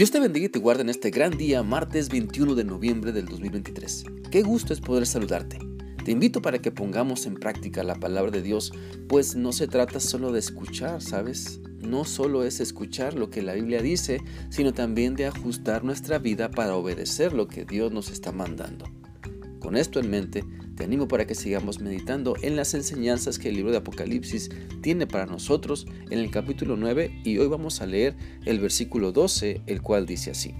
Dios te bendiga y te guarde en este gran día, martes 21 de noviembre del 2023. Qué gusto es poder saludarte. Te invito para que pongamos en práctica la palabra de Dios, pues no se trata solo de escuchar, ¿sabes? No solo es escuchar lo que la Biblia dice, sino también de ajustar nuestra vida para obedecer lo que Dios nos está mandando. Con esto en mente, te animo para que sigamos meditando en las enseñanzas que el libro de Apocalipsis tiene para nosotros en el capítulo 9 y hoy vamos a leer el versículo 12, el cual dice así.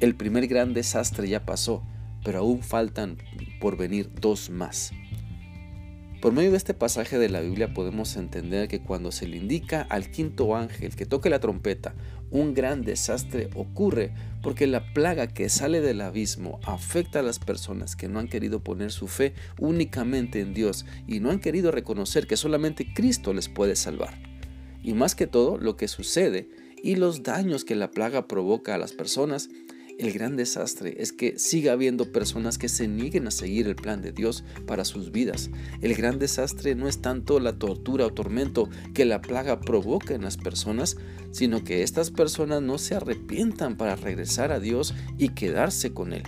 El primer gran desastre ya pasó, pero aún faltan por venir dos más. Por medio de este pasaje de la Biblia podemos entender que cuando se le indica al quinto ángel que toque la trompeta, un gran desastre ocurre porque la plaga que sale del abismo afecta a las personas que no han querido poner su fe únicamente en Dios y no han querido reconocer que solamente Cristo les puede salvar. Y más que todo, lo que sucede y los daños que la plaga provoca a las personas el gran desastre es que siga habiendo personas que se nieguen a seguir el plan de Dios para sus vidas. El gran desastre no es tanto la tortura o tormento que la plaga provoca en las personas, sino que estas personas no se arrepientan para regresar a Dios y quedarse con Él.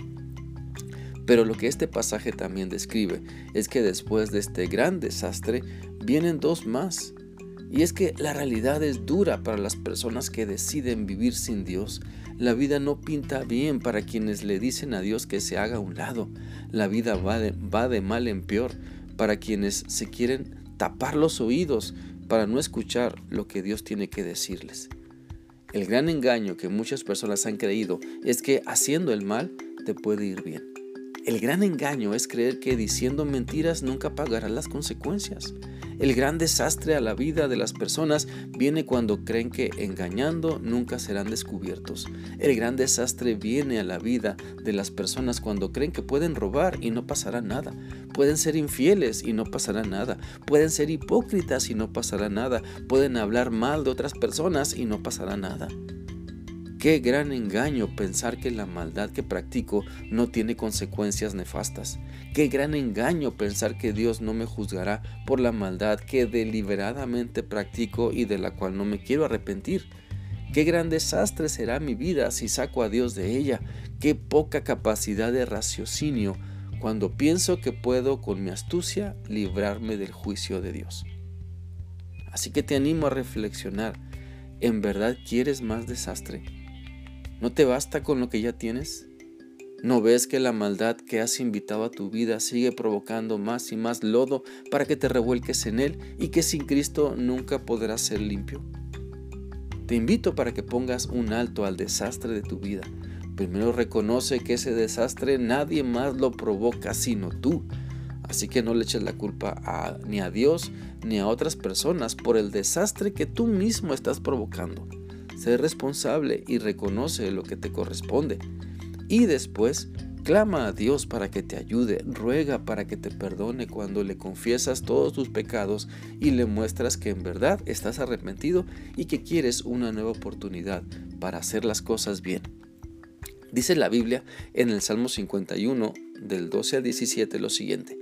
Pero lo que este pasaje también describe es que después de este gran desastre vienen dos más. Y es que la realidad es dura para las personas que deciden vivir sin Dios. La vida no pinta bien para quienes le dicen a Dios que se haga a un lado. La vida va de, mal en peor para quienes se quieren tapar los oídos para no escuchar lo que Dios tiene que decirles. El gran engaño que muchas personas han creído es que haciendo el mal te puede ir bien. El gran engaño es creer que diciendo mentiras nunca pagarás las consecuencias. El gran desastre a la vida de las personas viene cuando creen que engañando nunca serán descubiertos. El gran desastre viene a la vida de las personas cuando creen que pueden robar y no pasará nada. Pueden ser infieles y no pasará nada. Pueden ser hipócritas y no pasará nada. Pueden hablar mal de otras personas y no pasará nada. Qué gran engaño pensar que la maldad que practico no tiene consecuencias nefastas. Qué gran engaño pensar que Dios no me juzgará por la maldad que deliberadamente practico y de la cual no me quiero arrepentir. Qué gran desastre será mi vida si saco a Dios de ella. Qué poca capacidad de raciocinio cuando pienso que puedo con mi astucia librarme del juicio de Dios. Así que te animo a reflexionar. ¿En verdad quieres más desastre? ¿No te basta con lo que ya tienes? ¿No ves que la maldad que has invitado a tu vida sigue provocando más y más lodo para que te revuelques en él y que sin Cristo nunca podrás ser limpio? Te invito para que pongas un alto al desastre de tu vida. Primero reconoce que ese desastre nadie más lo provoca sino tú. Así que no le eches la culpa ni a Dios ni a otras personas por el desastre que tú mismo estás provocando. Sé responsable y reconoce lo que te corresponde. Y después, clama a Dios para que te ayude, ruega para que te perdone cuando le confiesas todos tus pecados y le muestras que en verdad estás arrepentido y que quieres una nueva oportunidad para hacer las cosas bien. Dice la Biblia en el Salmo 51 del 12 al 17 lo siguiente.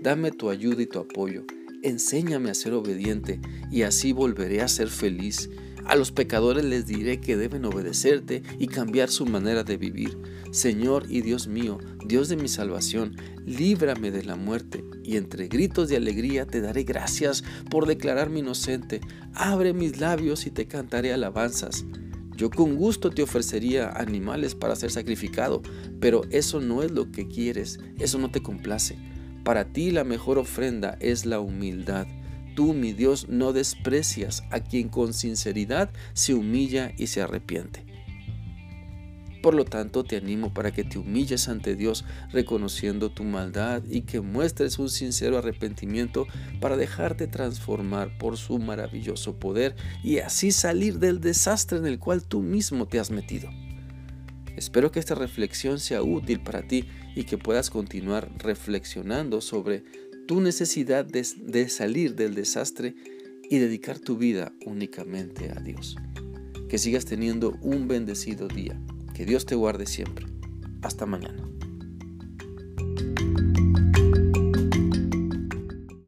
Dame tu ayuda y tu apoyo, enséñame a ser obediente y así volveré a ser feliz a los pecadores les diré que deben obedecerte y cambiar su manera de vivir. Señor y Dios mío, Dios de mi salvación, líbrame de la muerte y entre gritos de alegría te daré gracias por declararme inocente. Abre mis labios y te cantaré alabanzas. Yo con gusto te ofrecería animales para ser sacrificado, pero eso no es lo que quieres, eso no te complace. Para ti la mejor ofrenda es la humildad tú, mi Dios, no desprecias a quien con sinceridad se humilla y se arrepiente. Por lo tanto, te animo para que te humilles ante Dios reconociendo tu maldad y que muestres un sincero arrepentimiento para dejarte transformar por su maravilloso poder y así salir del desastre en el cual tú mismo te has metido. Espero que esta reflexión sea útil para ti y que puedas continuar reflexionando sobre tu necesidad de, de, salir del desastre y dedicar tu vida únicamente a Dios. Que sigas teniendo un bendecido día. Que Dios te guarde siempre. Hasta mañana.